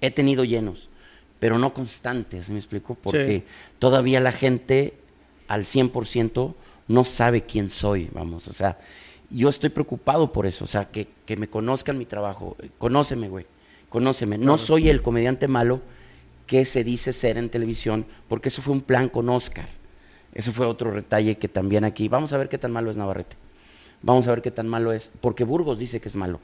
He tenido llenos, pero no constantes, ¿me explico? Porque todavía la gente al 100% no sabe quién soy, vamos. O sea, yo estoy preocupado por eso, o sea, que, que me conozcan mi trabajo. Conóceme, güey, conóceme. No soy el comediante malo que se dice ser en televisión, porque eso fue un plan con Oscar. Eso fue otro detalle que también aquí. Vamos a ver qué tan malo es Navarrete. Vamos a ver qué tan malo es, porque Burgos dice que es malo.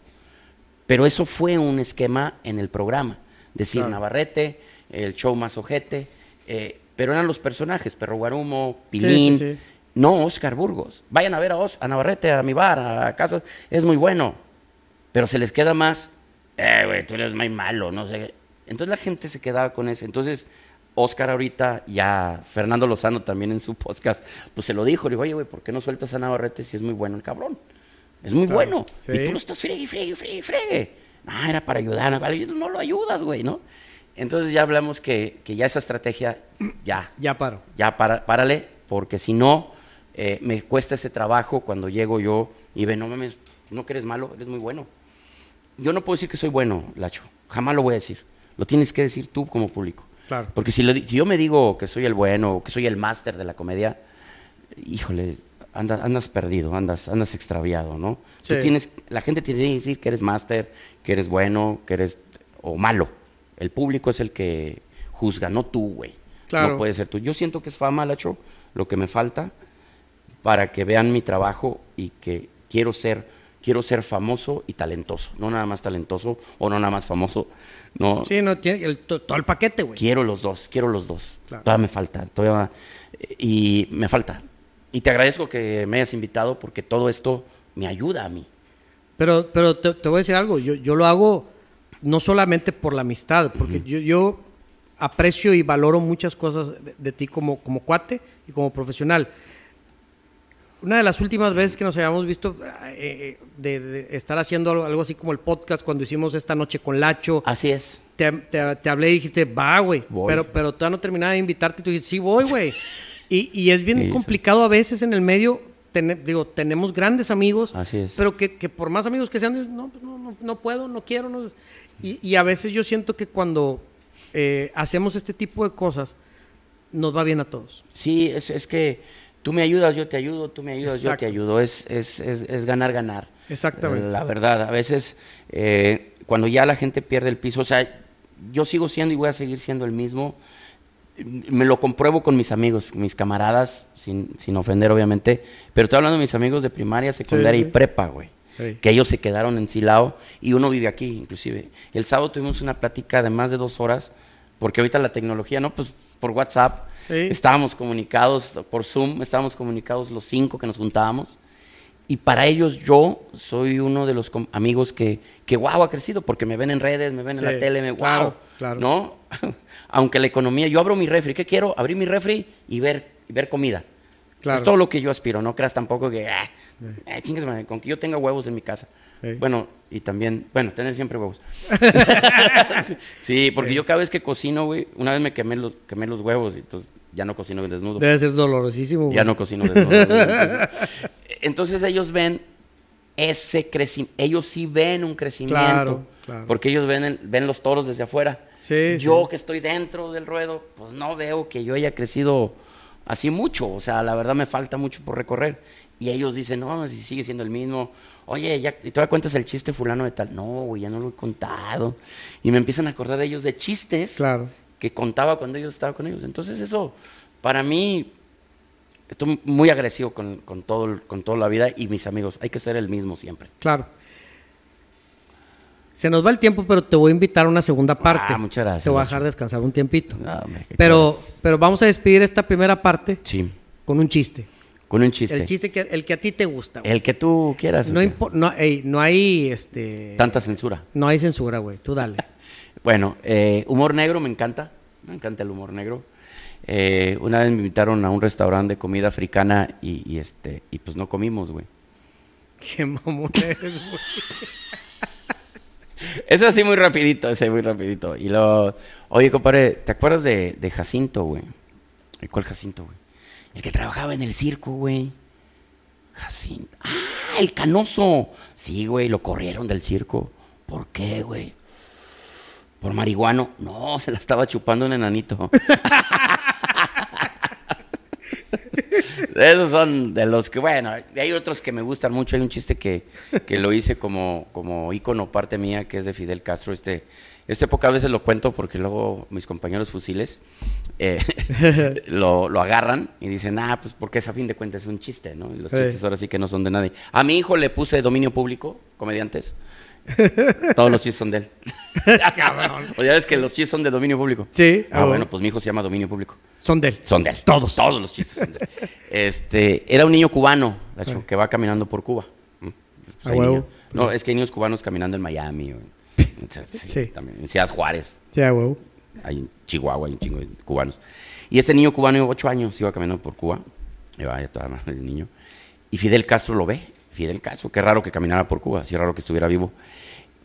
Pero eso fue un esquema en el programa. Decir Navarrete, el show más ojete, eh, pero eran los personajes, Perro Guarumo, Pilín, No, Oscar Burgos. Vayan a ver a, Os a Navarrete, a mi bar, a casa. Es muy bueno. Pero se les queda más, eh, güey, tú eres muy malo, no sé. Entonces la gente se quedaba con ese. Entonces, Oscar ahorita, ya Fernando Lozano también en su podcast, pues se lo dijo. Le digo, oye, güey, ¿por qué no sueltas a Navarrete si es muy bueno el cabrón? Es muy bueno. Y tú lo estás fregue, fregue, fregue, fregue. Ah, era para ayudar. No lo ayudas, güey, ¿no? Entonces ya hablamos que, que ya esa estrategia, ya. Ya paro. Ya para, párale, porque si no, eh, me cuesta ese trabajo cuando llego yo y ve, no mames, no que eres malo, eres muy bueno. Yo no puedo decir que soy bueno, Lacho. Jamás lo voy a decir. Lo tienes que decir tú como público. Claro. Porque si, yo me digo que soy el bueno, que soy el máster de la comedia, híjole, andas, andas perdido, andas, andas extraviado, ¿no? tienes, la gente tiene que decir que eres máster, que eres bueno, que eres o malo. El público es el que juzga, no tú, güey. Claro. No puede ser tú. Yo siento que es fama, Lacho, lo que me falta para que vean mi trabajo y que quiero ser quiero ser famoso y talentoso, no nada más talentoso o no nada más famoso, no. Sí, no tiene el, todo el paquete, güey. Quiero los dos, quiero los dos. Todavía me falta, todavía y me falta. Y te agradezco que me hayas invitado porque todo esto me ayuda a mí. Pero, pero te, voy a decir algo, yo, yo lo hago no solamente por la amistad, porque yo, yo aprecio y valoro muchas cosas de, ti como, como cuate y como profesional una de las últimas veces que nos habíamos visto eh, eh, de, estar haciendo algo, así como el podcast cuando hicimos esta noche con Lacho. Así es. Te, hablé y dijiste, va, güey. Pero, pero todavía no terminaba de invitarte y tú dijiste, sí, voy, güey. Y, y, es bien complicado a veces en el medio. digo, tenemos grandes amigos. Así es. Pero que, que por más amigos que sean, no, pues no, no, no puedo, no quiero. No. Y, y, a veces yo siento que cuando eh, hacemos este tipo de cosas, nos va bien a todos. Sí, es, es que tú me ayudas, yo te ayudo, tú me ayudas, yo te ayudo. Es, es, es, ganar, ganar. Exactamente. La verdad, a veces eh, cuando ya la gente pierde el piso, o sea, yo sigo siendo y voy a seguir siendo el mismo. Me lo compruebo con mis amigos, mis camaradas, sin, sin ofender obviamente, pero estoy hablando de mis amigos de primaria, secundaria y prepa, güey. Que ellos se quedaron en Silao y uno vive aquí, inclusive. El sábado tuvimos una plática de más de dos horas, porque ahorita la tecnología, ¿no? Pues por WhatsApp, Estábamos comunicados por Zoom, estábamos comunicados los cinco que nos juntábamos. Y para ellos yo soy uno de los amigos que, que wow, ha crecido, porque me ven en redes, me ven en la tele, me wow, claro, ¿no? Aunque la economía, yo abro mi refri, ¿qué quiero? Abrir mi refri y ver, ver comida. Claro. Es todo lo que yo aspiro, no creas tampoco que, ah, eh, con que yo tenga huevos en mi casa. Bueno, y también, bueno, tener siempre huevos. sí, porque yo cada vez que cocino, güey, una vez me quemé los, quemé los huevos y entonces ya no cocino desnudo. Debe ser dolorosísimo. Ya no cocino desnudo. Entonces ellos ven ese crecimiento, ellos sí ven un crecimiento, porque ellos ven, ven los toros desde afuera. yo que estoy dentro del ruedo, pues no veo que yo haya crecido así mucho, o sea, la verdad me falta mucho por recorrer. Y ellos dicen, no, si sigue siendo el mismo. Oye, ya, ¿y todavía cuentas el chiste fulano de tal? No, güey, ya no lo he contado. Y me empiezan a acordar ellos de chistes claro que contaba cuando yo estaba con ellos. Entonces eso, para mí, estoy muy agresivo con, con, todo, con toda la vida y mis amigos. Hay que ser el mismo siempre. Claro. Se nos va el tiempo, pero te voy a invitar a una segunda ah, parte. Ah, muchas gracias. Te voy a dejar descansar un tiempito. pero, pero vamos a despedir esta primera parte sí. con un chiste. Con un chiste. El chiste que el que a ti te gusta. El que tú quieras. No, no, no hay este tanta censura. No hay censura, güey. Tú dale. Bueno, eh, humor negro me encanta, me encanta el humor negro. Eh, una vez me invitaron a un restaurante de comida africana y, este y pues no comimos, güey. Qué mamón eres, güey. Es así muy rapidito, ese muy rapidito. Y lo, oye, compadre, ¿te acuerdas de, de Jacinto, güey? ¿Cuál Jacinto, güey? El que trabajaba en el circo, güey. Jacinto. Ah, el canoso. Sí, güey, lo corrieron del circo. ¿Por qué, güey? ¿Por marihuano? No, se la estaba chupando un enanito. Esos son de los que, bueno, hay otros que me gustan mucho. Hay un chiste que, que lo hice como, como ícono parte mía, que es de Fidel Castro. Este, este pocas veces lo cuento porque luego mis compañeros fusiles eh, lo, lo, agarran y dicen, ah, pues porque es a fin de cuentas es un chiste, ¿no? Y los chistes ahora sí que no son de nadie. A mi hijo le puse dominio público, comediantes. Todos los chistes son de él. o ya ves que los chistes son de dominio público. Sí. Ah, bueno, pues mi hijo se llama dominio público. Son de él. Son de él. Todos. Todos los chistes son de él. Este, era un niño cubano, que va caminando por Cuba. Pues no, es que hay niños cubanos caminando en Miami. sí, También, en Ciudad Juárez. Sí, a huevo. Hay en Chihuahua, hay un chingo de cubanos. Y este niño cubano, ocho años, iba caminando por Cuba. Y va toda el niño. Y Fidel Castro lo ve. Fidel Castro, qué raro que caminara por Cuba, así raro que estuviera vivo.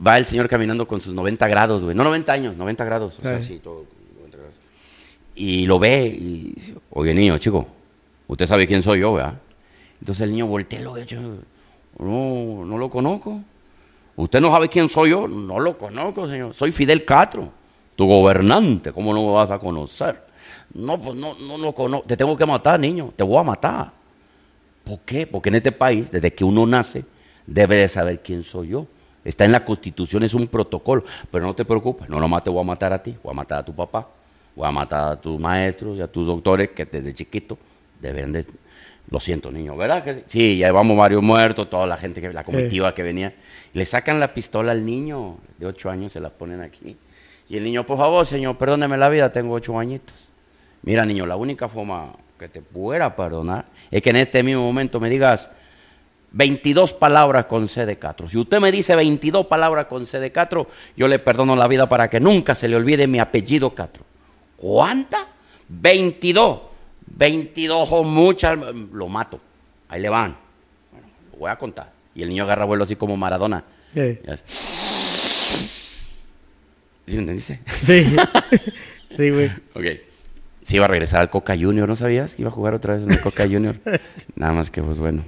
Va el señor caminando con sus 90 grados, güey. No 90 años, 90 grados. O sea, sí, todo, 90 grados. Y lo ve y dice, oye, niño, chico, usted sabe quién soy yo, ¿verdad? Entonces el niño voltea y lo ve, no, no lo conozco. ¿Usted no sabe quién soy yo? No lo conozco, señor. Soy Fidel Castro, tu gobernante. ¿Cómo no me vas a conocer? No, pues no, no lo conozco. Te tengo que matar, niño. Te voy a matar. ¿Por qué? Porque en este país, desde que uno nace, debe de saber quién soy yo. Está en la constitución, es un protocolo. Pero no te preocupes, no lo te voy a matar a ti, voy a matar a tu papá, voy a matar a tus maestros y a tus doctores que desde chiquito deben de... Lo siento, niño, ¿verdad? Que sí, ya llevamos varios muertos, toda la gente, que la comitiva que venía. Le sacan la pistola al niño de ocho años, se la ponen aquí. Y el niño, por favor, señor, perdóneme la vida, tengo ocho añitos. Mira, niño, la única forma que te pueda perdonar es que en este mismo momento me digas 22 palabras con C de Catro. Si usted me dice 22 palabras con C de Catro, yo le perdono la vida para que nunca se le olvide mi apellido Catro. ¿Cuánta? 22. 22 o muchas, lo mato. Ahí le van. Bueno, lo voy a contar. Y el niño agarra vuelo así como Maradona. ¿Sí? ¿Sí me entendiste? Sí. sí, güey. Ok se iba a regresar al Coca Junior, ¿no sabías? Que iba a jugar otra vez en el Coca Junior. Nada más que, pues bueno.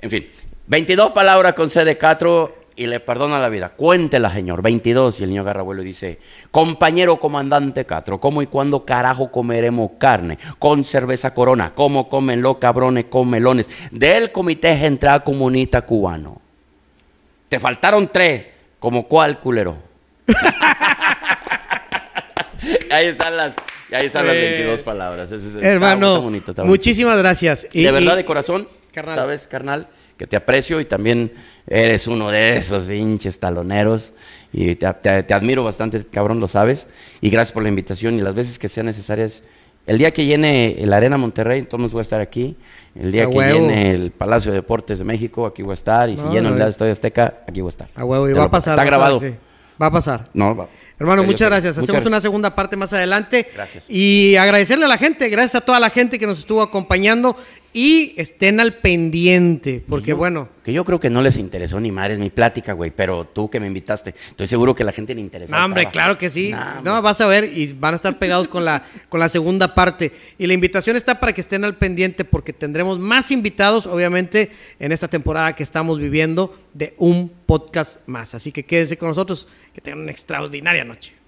En fin, 22 palabras con C de Catro y le perdona la vida. Cuéntela, señor. 22. Y el niño agarra abuelo y dice: Compañero comandante Catro, ¿cómo y cuándo carajo comeremos carne? Con cerveza corona. ¿Cómo comen los cabrones con melones? Del Comité Central Comunista Cubano. Te faltaron tres. ¿Como cuál, culero? Ahí están las. Y ahí están las 22 palabras. hermano, muchísimas gracias. de verdad, de corazón, sabes, carnal, que te aprecio y también eres uno de esos pinches taloneros. Y te, admiro bastante, cabrón, lo sabes. Y gracias por la invitación y las veces que sean necesarias. El día que llene la Arena Monterrey, entonces voy a estar aquí. El día que llene el Palacio de Deportes de México, aquí voy a estar. Y si lleno el Estadio Azteca, aquí voy a estar. A huevo, y va a pasar. Está grabado. Va a pasar. No, va. Hermano, muchas gracias. Hacemos una segunda parte más adelante. Gracias. Y agradecerle a la gente, gracias a toda la gente que nos estuvo acompañando y estén al pendiente, porque bueno. Que yo creo que no les interesó ni madres mi plática, güey, pero tú que me invitaste, estoy seguro que la gente le interesa. No, hombre, claro que sí. no, vas a ver y van a estar pegados con la, con la segunda parte. Y la invitación está para que estén al pendiente porque tendremos más invitados, obviamente, en esta temporada que estamos viviendo de un podcast más. Así que quédense con nosotros, que tengan una extraordinaria noche.